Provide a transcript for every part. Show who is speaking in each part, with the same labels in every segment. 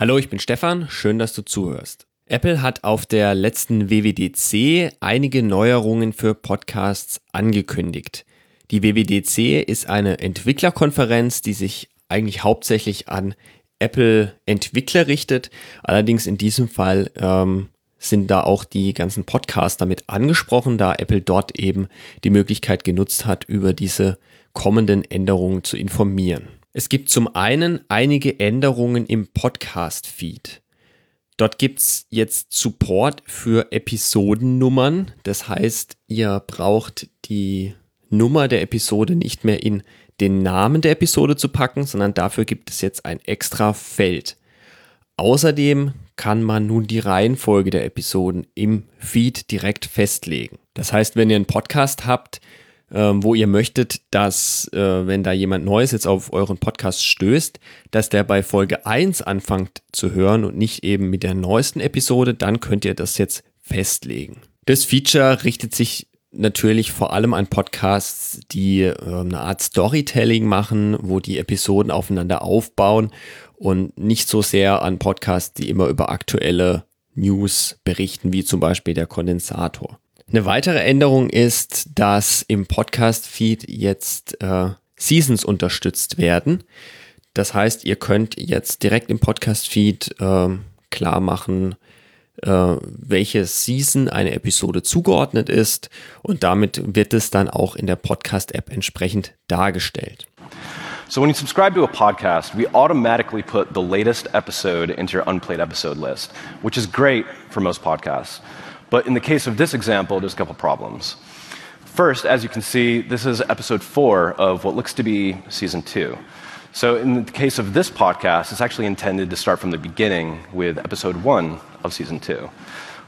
Speaker 1: Hallo, ich bin Stefan, schön, dass du zuhörst. Apple hat auf der letzten WWDC einige Neuerungen für Podcasts angekündigt. Die WWDC ist eine Entwicklerkonferenz, die sich eigentlich hauptsächlich an Apple-Entwickler richtet. Allerdings in diesem Fall ähm, sind da auch die ganzen Podcasts damit angesprochen, da Apple dort eben die Möglichkeit genutzt hat, über diese kommenden Änderungen zu informieren. Es gibt zum einen einige Änderungen im Podcast-Feed. Dort gibt es jetzt Support für Episodennummern. Das heißt, ihr braucht die Nummer der Episode nicht mehr in den Namen der Episode zu packen, sondern dafür gibt es jetzt ein extra Feld. Außerdem kann man nun die Reihenfolge der Episoden im Feed direkt festlegen. Das heißt, wenn ihr einen Podcast habt, ähm, wo ihr möchtet, dass, äh, wenn da jemand Neues jetzt auf euren Podcast stößt, dass der bei Folge 1 anfängt zu hören und nicht eben mit der neuesten Episode, dann könnt ihr das jetzt festlegen. Das Feature richtet sich natürlich vor allem an Podcasts, die äh, eine Art Storytelling machen, wo die Episoden aufeinander aufbauen und nicht so sehr an Podcasts, die immer über aktuelle News berichten, wie zum Beispiel der Kondensator. Eine weitere Änderung ist, dass im Podcast-Feed jetzt äh, Seasons unterstützt werden. Das heißt, ihr könnt jetzt direkt im Podcast-Feed äh, klar machen, äh, welche Season eine Episode zugeordnet ist und damit wird es dann auch in der Podcast-App entsprechend dargestellt.
Speaker 2: So when you subscribe to a podcast, we automatically put the latest episode into your unplayed episode list, which is great for most podcasts. But in the case of this example, there's a couple problems. First, as you can see, this is episode four of what looks to be season two. So in the case of this podcast, it's actually intended to start from the beginning with episode one of season two.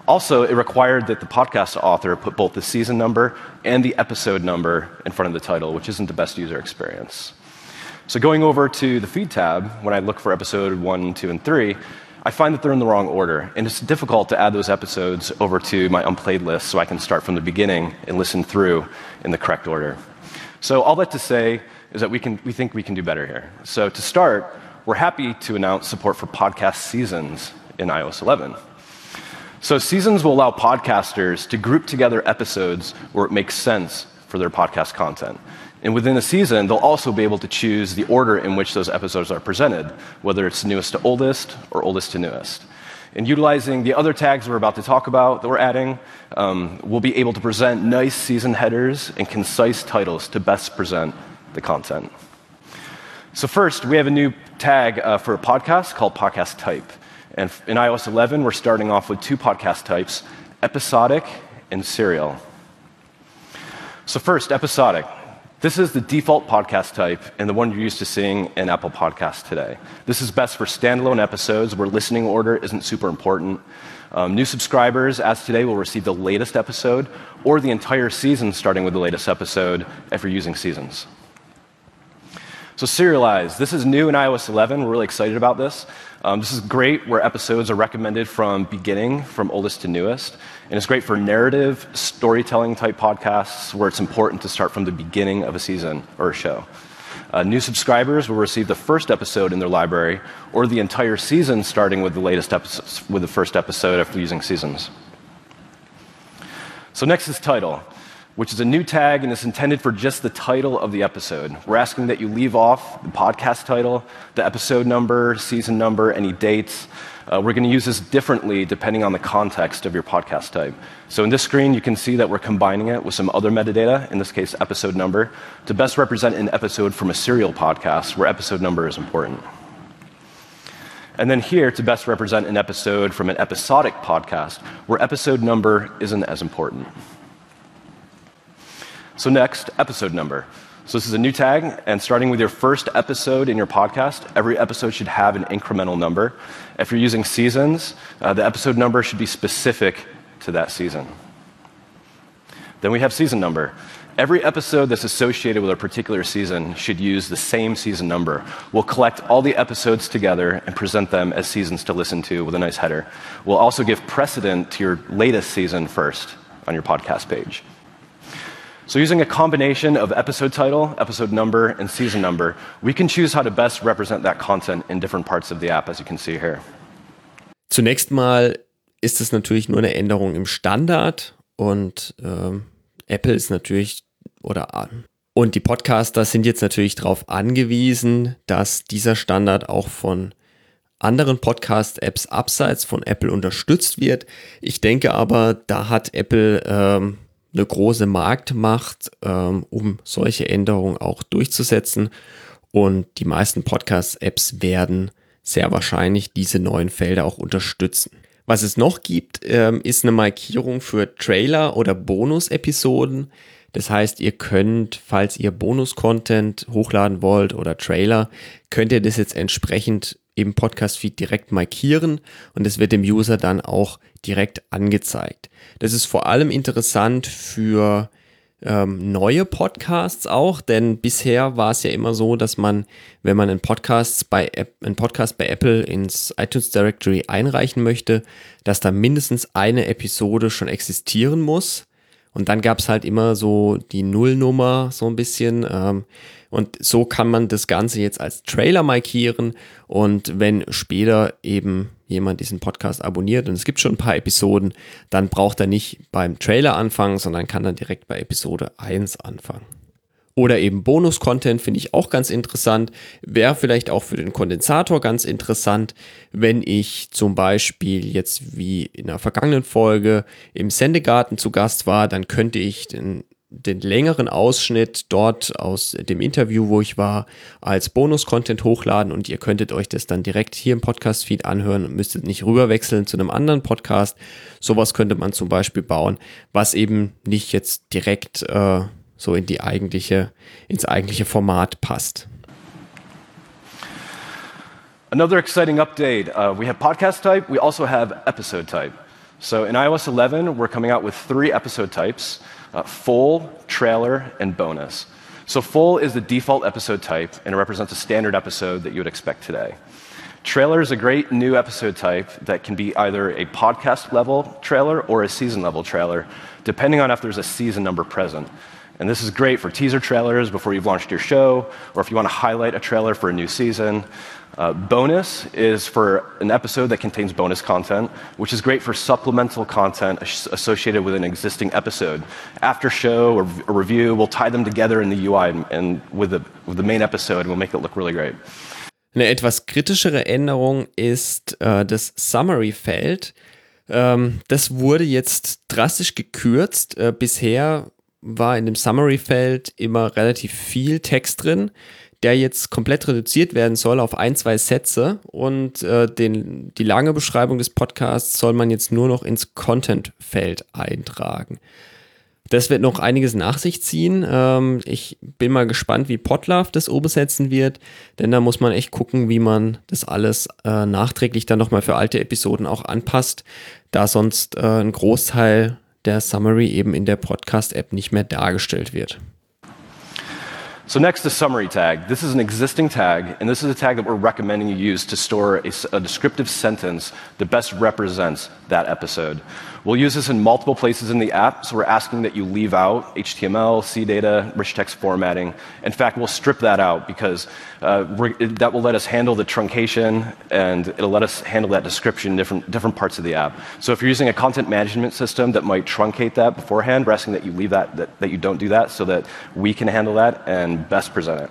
Speaker 2: Also, it required that the podcast author put both the season number and the episode number in front of the title, which isn't the best user experience. So going over to the feed tab, when I look for episode one, two, and three, I find that they're in the wrong order, and it's difficult to add those episodes over to my unplayed list so I can start from the beginning and listen through in the correct order. So all that to say is that we, can, we think we can do better here. So to start, we're happy to announce support for podcast seasons in iOS 11. So seasons will allow podcasters to group together episodes where it makes sense for their podcast content. And within a season, they'll also be able to choose the order in which those episodes are presented, whether it's newest to oldest or oldest to newest. And utilizing the other tags we're about to talk about that we're adding, um, we'll be able to present nice season headers and concise titles to best present the content. So, first, we have a new tag uh, for a podcast called podcast type. And in iOS 11, we're starting off with two podcast types episodic and serial. So, first, episodic. This is the default podcast type and the one you're used to seeing in Apple Podcasts today. This is best for standalone episodes where listening order isn't super important. Um, new subscribers, as today, will receive the latest episode or the entire season starting with the latest episode if you're using seasons. So, serialized. This is new in iOS 11. We're really excited about this. Um, this is great where episodes are recommended from beginning, from oldest to newest. And it's great for narrative, storytelling type podcasts where it's important to start from the beginning of a season or a show. Uh, new subscribers will receive the first episode in their library or the entire season starting with the latest episode, with the first episode after using seasons. So, next is title which is a new tag and is intended for just the title of the episode. We're asking that you leave off the podcast title, the episode number, season number, any dates. Uh, we're going to use this differently depending on the context of your podcast type. So in this screen, you can see that we're combining it with some other metadata, in this case, episode number, to best represent an episode from a serial podcast where episode number is important. And then here to best represent an episode from an episodic podcast where episode number isn't as important. So, next, episode number. So this is a new tag, and starting with your first episode in your podcast, every episode should have an incremental number. If you're using seasons, uh, the episode number should be specific to that season. Then we have season number. Every episode that's associated with a particular season should use the same season number. We'll collect all the episodes together and present them as seasons to listen to with a nice header. We'll also give precedent to your latest season first on your podcast page. So, using a combination of episode title, episode number, and season number, we can choose how to best represent that content in different parts of the app, as you can see here.
Speaker 1: Zunächst mal ist es natürlich nur eine Änderung im Standard und ähm, Apple ist natürlich oder und die Podcaster sind jetzt natürlich darauf angewiesen, dass dieser Standard auch von anderen Podcast-Apps abseits von Apple unterstützt wird. Ich denke aber, da hat Apple ähm, eine große Marktmacht, ähm, um solche Änderungen auch durchzusetzen. Und die meisten Podcast-Apps werden sehr wahrscheinlich diese neuen Felder auch unterstützen. Was es noch gibt, ähm, ist eine Markierung für Trailer oder Bonus-Episoden. Das heißt, ihr könnt, falls ihr Bonus-Content hochladen wollt oder Trailer, könnt ihr das jetzt entsprechend im Podcast-Feed direkt markieren und es wird dem User dann auch direkt angezeigt. Das ist vor allem interessant für ähm, neue Podcasts auch, denn bisher war es ja immer so, dass man, wenn man einen Podcast bei, einen Podcast bei Apple ins iTunes Directory einreichen möchte, dass da mindestens eine Episode schon existieren muss. Und dann gab es halt immer so die Nullnummer so ein bisschen. Ähm, und so kann man das Ganze jetzt als Trailer markieren. Und wenn später eben jemand diesen Podcast abonniert und es gibt schon ein paar Episoden, dann braucht er nicht beim Trailer anfangen, sondern kann dann direkt bei Episode 1 anfangen. Oder eben Bonus-Content finde ich auch ganz interessant. Wäre vielleicht auch für den Kondensator ganz interessant, wenn ich zum Beispiel jetzt wie in der vergangenen Folge im Sendegarten zu Gast war, dann könnte ich den den längeren Ausschnitt dort aus dem Interview, wo ich war, als Bonus-Content hochladen und ihr könntet euch das dann direkt hier im Podcast-Feed anhören und müsstet nicht rüberwechseln zu einem anderen Podcast. Sowas könnte man zum Beispiel bauen, was eben nicht jetzt direkt äh, so in die eigentliche, ins eigentliche Format passt.
Speaker 2: Another exciting update. Uh, we have podcast type. We also have episode type. So in iOS 11, we're coming out with three episode types. Uh, full, trailer, and bonus. So, full is the default episode type, and it represents a standard episode that you would expect today. Trailer is a great new episode type that can be either a podcast level trailer or a season level trailer, depending on if there's a season number present. And this is great for teaser trailers before you've launched your show, or if you want to highlight a trailer for a new season. Uh, bonus is for an episode that contains bonus content, which is great for supplemental content associated with an existing episode. After show or a review, we'll tie them together in the UI and, and with, the, with the main episode, and we'll make it look really great.
Speaker 1: Eine etwas kritischere Änderung ist äh, das Summary-Feld. Ähm, das wurde jetzt drastisch gekürzt. Äh, bisher war in dem Summary-Feld immer relativ viel Text drin der jetzt komplett reduziert werden soll auf ein, zwei Sätze und äh, den, die lange Beschreibung des Podcasts soll man jetzt nur noch ins Content-Feld eintragen. Das wird noch einiges nach sich ziehen. Ähm, ich bin mal gespannt, wie Podlove das umsetzen wird, denn da muss man echt gucken, wie man das alles äh, nachträglich dann nochmal für alte Episoden auch anpasst, da sonst äh, ein Großteil der Summary eben in der Podcast-App nicht mehr dargestellt wird.
Speaker 2: So next, the summary tag. This is an existing tag, and this is a tag that we're recommending you use to store a, a descriptive sentence that best represents that episode. We'll use this in multiple places in the app, so we're asking that you leave out HTML, CData, rich text formatting. In fact, we'll strip that out because uh, that will let us handle the truncation and it'll let us handle that description in different, different parts of the app. So if you're using a content management system that might truncate that beforehand, we're asking that you leave that, that, that you don't do that so that we can handle that and best present it.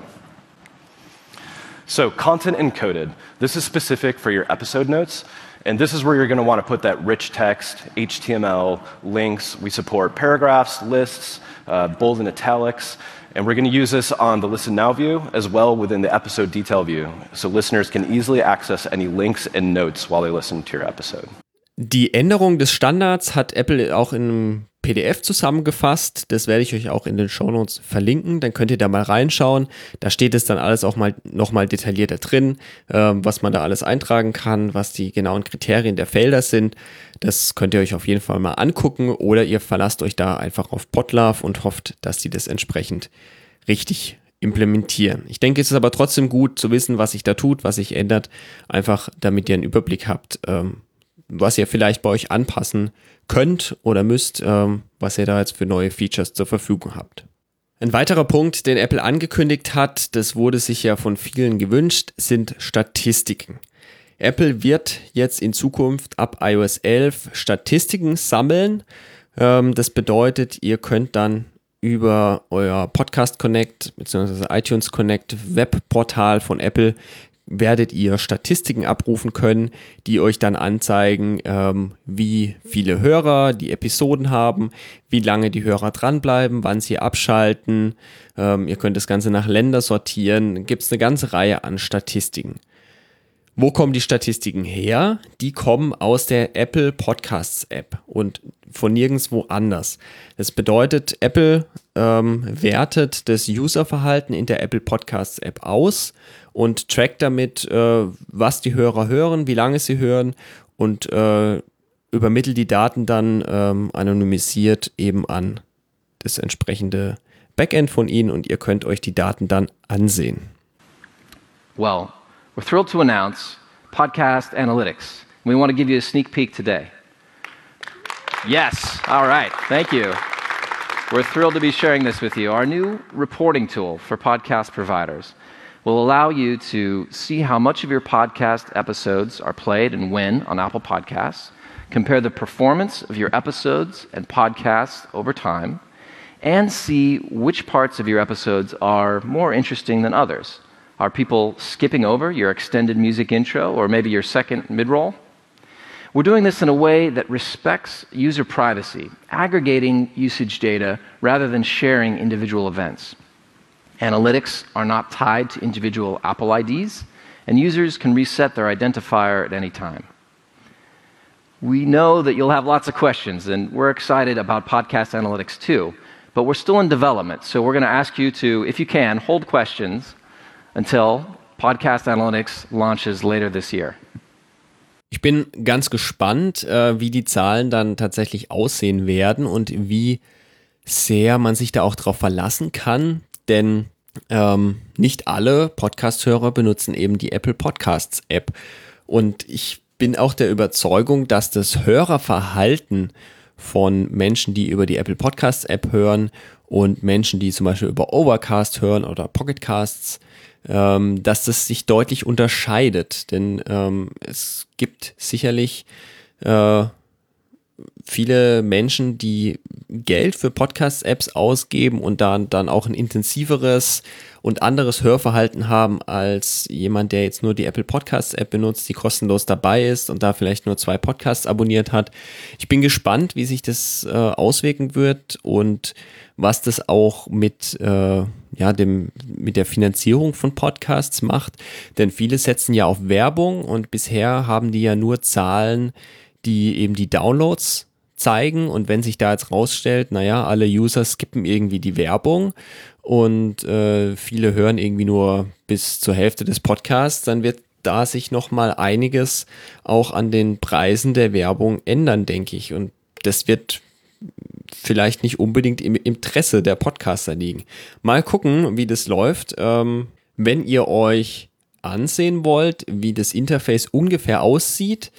Speaker 2: So, content encoded. This is specific for your episode notes. And this is where you're going to want to put that rich text, HTML, links. We support paragraphs, lists, uh, bold and italics. And we're going to use this on the Listen Now view as well within the episode detail view. So listeners can easily access any links and notes while they listen to your episode.
Speaker 1: Die Änderung des Standards hat Apple auch in einem PDF zusammengefasst. Das werde ich euch auch in den Shownotes verlinken. Dann könnt ihr da mal reinschauen. Da steht es dann alles auch mal nochmal detaillierter drin, äh, was man da alles eintragen kann, was die genauen Kriterien der Felder sind. Das könnt ihr euch auf jeden Fall mal angucken oder ihr verlasst euch da einfach auf Potlove und hofft, dass die das entsprechend richtig implementieren. Ich denke, es ist aber trotzdem gut zu wissen, was sich da tut, was sich ändert, einfach damit ihr einen Überblick habt, ähm, was ihr vielleicht bei euch anpassen könnt oder müsst, ähm, was ihr da jetzt für neue Features zur Verfügung habt. Ein weiterer Punkt, den Apple angekündigt hat, das wurde sich ja von vielen gewünscht, sind Statistiken. Apple wird jetzt in Zukunft ab iOS 11 Statistiken sammeln. Ähm, das bedeutet, ihr könnt dann über euer Podcast Connect bzw. iTunes Connect Webportal von Apple werdet ihr Statistiken abrufen können, die euch dann anzeigen, ähm, wie viele Hörer die Episoden haben, wie lange die Hörer dranbleiben, wann sie abschalten. Ähm, ihr könnt das Ganze nach Länder sortieren. Gibt es eine ganze Reihe an Statistiken. Wo kommen die Statistiken her? Die kommen aus der Apple Podcasts App und von nirgendwo anders. Das bedeutet, Apple ähm, wertet das Userverhalten in der Apple Podcasts App aus und trackt damit, äh, was die Hörer hören, wie lange sie hören und äh, übermittelt die Daten dann ähm, anonymisiert eben an das entsprechende Backend von Ihnen und ihr könnt euch die Daten dann ansehen.
Speaker 3: Well, we're thrilled to announce Podcast Analytics. We want to give you a sneak peek today. Yes, all right, thank you. We're thrilled to be sharing this with you. Our new reporting tool for podcast providers will allow you to see how much of your podcast episodes are played and when on Apple Podcasts, compare the performance of your episodes and podcasts over time, and see which parts of your episodes are more interesting than others. Are people skipping over your extended music intro or maybe your second mid roll? We're doing this in a way that respects user privacy, aggregating usage data rather than sharing individual events. Analytics are not tied to individual Apple IDs, and users can reset their identifier at any time. We know that you'll have lots of questions, and we're excited about podcast analytics too, but we're still in development, so we're going to ask you to, if you can, hold questions until Podcast Analytics launches later this year.
Speaker 1: Ich bin ganz gespannt, äh, wie die Zahlen dann tatsächlich aussehen werden und wie sehr man sich da auch drauf verlassen kann, denn ähm, nicht alle Podcast-Hörer benutzen eben die Apple Podcasts App. Und ich bin auch der Überzeugung, dass das Hörerverhalten von Menschen, die über die Apple Podcasts App hören und Menschen, die zum Beispiel über Overcast hören oder Pocketcasts, ähm, dass das sich deutlich unterscheidet. Denn ähm, es gibt sicherlich äh, viele Menschen, die Geld für Podcast-Apps ausgeben und dann, dann auch ein intensiveres und anderes Hörverhalten haben als jemand, der jetzt nur die Apple Podcasts-App benutzt, die kostenlos dabei ist und da vielleicht nur zwei Podcasts abonniert hat. Ich bin gespannt, wie sich das äh, auswirken wird und was das auch mit, äh, ja, dem, mit der Finanzierung von Podcasts macht. Denn viele setzen ja auf Werbung und bisher haben die ja nur Zahlen, die eben die Downloads zeigen und wenn sich da jetzt rausstellt, naja, alle User skippen irgendwie die Werbung und äh, viele hören irgendwie nur bis zur Hälfte des Podcasts, dann wird da sich noch mal einiges auch an den Preisen der Werbung ändern, denke ich. Und das wird vielleicht nicht unbedingt im Interesse der Podcaster liegen. Mal gucken, wie das läuft. Ähm, wenn ihr euch ansehen wollt, wie das Interface ungefähr aussieht,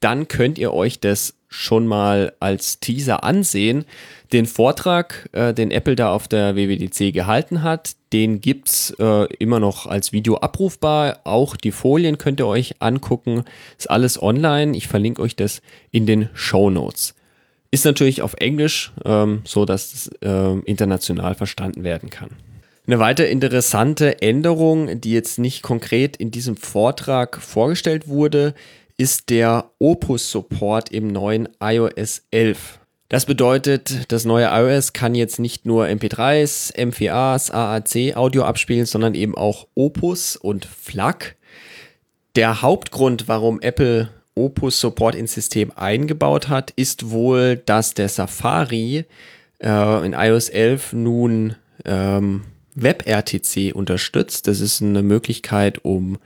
Speaker 1: dann könnt ihr euch das schon mal als Teaser ansehen. Den Vortrag, äh, den Apple da auf der WWDC gehalten hat, den gibt es äh, immer noch als Video abrufbar. Auch die Folien könnt ihr euch angucken. Ist alles online. Ich verlinke euch das in den Show Notes. Ist natürlich auf Englisch, ähm, so dass es äh, international verstanden werden kann. Eine weitere interessante Änderung, die jetzt nicht konkret in diesem Vortrag vorgestellt wurde, ist der Opus-Support im neuen iOS 11. Das bedeutet, das neue iOS kann jetzt nicht nur MP3s, M4As, AAC Audio abspielen, sondern eben auch Opus und FLAC. Der Hauptgrund, warum Apple Opus Support ins System eingebaut hat, ist wohl, dass der Safari äh, in iOS 11 nun ähm, WebRTC unterstützt. Das ist eine Möglichkeit, um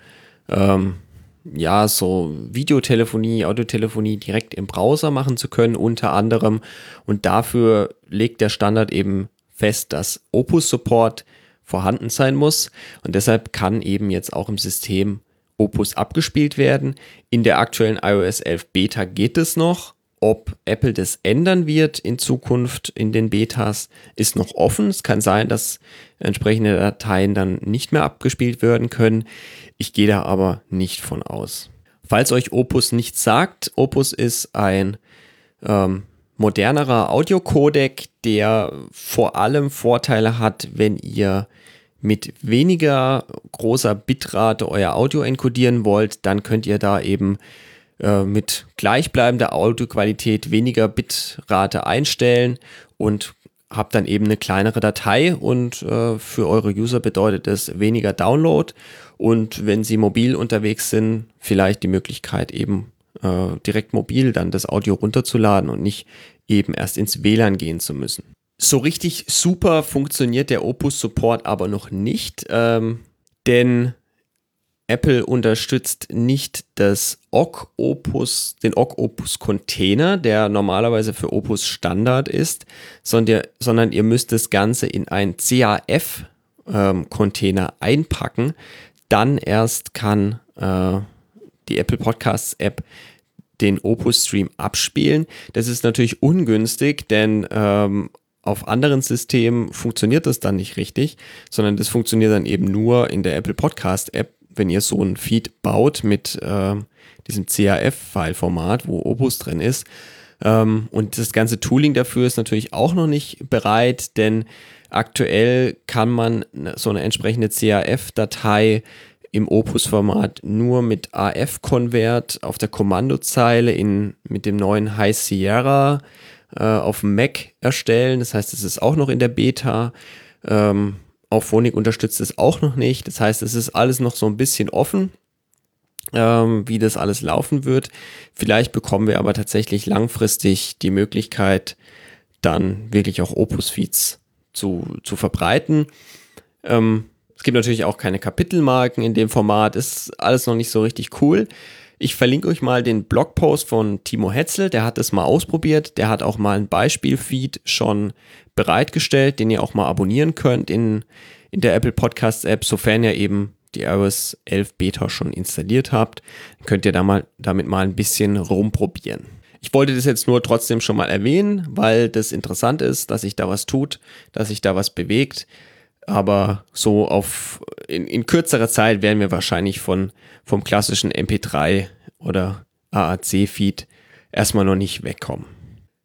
Speaker 1: ähm, ja, so Videotelefonie, Audiotelefonie direkt im Browser machen zu können, unter anderem. Und dafür legt der Standard eben fest, dass Opus Support vorhanden sein muss. Und deshalb kann eben jetzt auch im System Opus abgespielt werden. In der aktuellen iOS 11 Beta geht es noch. Ob Apple das ändern wird in Zukunft in den Betas, ist noch offen. Es kann sein, dass entsprechende Dateien dann nicht mehr abgespielt werden können. Ich gehe da aber nicht von aus. Falls euch Opus nichts sagt, Opus ist ein ähm, modernerer Audiocodec, der vor allem Vorteile hat, wenn ihr mit weniger großer Bitrate euer Audio enkodieren wollt, dann könnt ihr da eben äh, mit gleichbleibender Audioqualität weniger Bitrate einstellen und habt dann eben eine kleinere Datei und äh, für eure User bedeutet es weniger Download und wenn sie mobil unterwegs sind, vielleicht die Möglichkeit eben äh, direkt mobil dann das Audio runterzuladen und nicht eben erst ins WLAN gehen zu müssen. So richtig super funktioniert der Opus Support aber noch nicht, ähm, denn Apple unterstützt nicht das Ogg Opus, den Ogg Opus Container, der normalerweise für Opus Standard ist, sondern, sondern ihr müsst das Ganze in ein CAF ähm, Container einpacken. Dann erst kann äh, die Apple Podcasts App den Opus Stream abspielen. Das ist natürlich ungünstig, denn ähm, auf anderen Systemen funktioniert das dann nicht richtig, sondern das funktioniert dann eben nur in der Apple Podcast App wenn ihr so ein Feed baut mit äh, diesem CAF-File-Format, wo Opus drin ist. Ähm, und das ganze Tooling dafür ist natürlich auch noch nicht bereit, denn aktuell kann man so eine entsprechende CAF-Datei im Opus-Format nur mit AF-Convert auf der Kommandozeile in, mit dem neuen High Sierra äh, auf Mac erstellen. Das heißt, es ist auch noch in der Beta. Ähm, Auphonic unterstützt es auch noch nicht. Das heißt, es ist alles noch so ein bisschen offen, ähm, wie das alles laufen wird. Vielleicht bekommen wir aber tatsächlich langfristig die Möglichkeit, dann wirklich auch Opus-Feeds zu, zu verbreiten. Ähm, es gibt natürlich auch keine Kapitelmarken in dem Format. Ist alles noch nicht so richtig cool. Ich verlinke euch mal den Blogpost von Timo Hetzel, der hat es mal ausprobiert. Der hat auch mal ein Beispielfeed schon bereitgestellt, den ihr auch mal abonnieren könnt in, in der Apple Podcasts App, sofern ihr eben die iOS 11 Beta schon installiert habt. könnt ihr da mal, damit mal ein bisschen rumprobieren. Ich wollte das jetzt nur trotzdem schon mal erwähnen, weil das interessant ist, dass sich da was tut, dass sich da was bewegt. Aber so auf in, in kürzerer Zeit werden wir wahrscheinlich von vom klassischen MP3 oder AAC-Feed erstmal noch nicht wegkommen.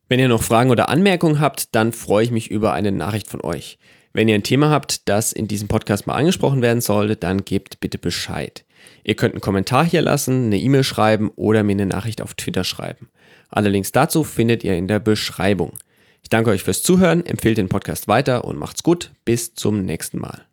Speaker 1: Wenn ihr noch Fragen oder Anmerkungen habt, dann freue ich mich über eine Nachricht von euch. Wenn ihr ein Thema habt, das in diesem Podcast mal angesprochen werden sollte, dann gebt bitte Bescheid. Ihr könnt einen Kommentar hier lassen, eine E-Mail schreiben oder mir eine Nachricht auf Twitter schreiben. Alle Links dazu findet ihr in der Beschreibung. Ich danke euch fürs Zuhören, empfehlt den Podcast weiter und macht's gut. Bis zum nächsten Mal.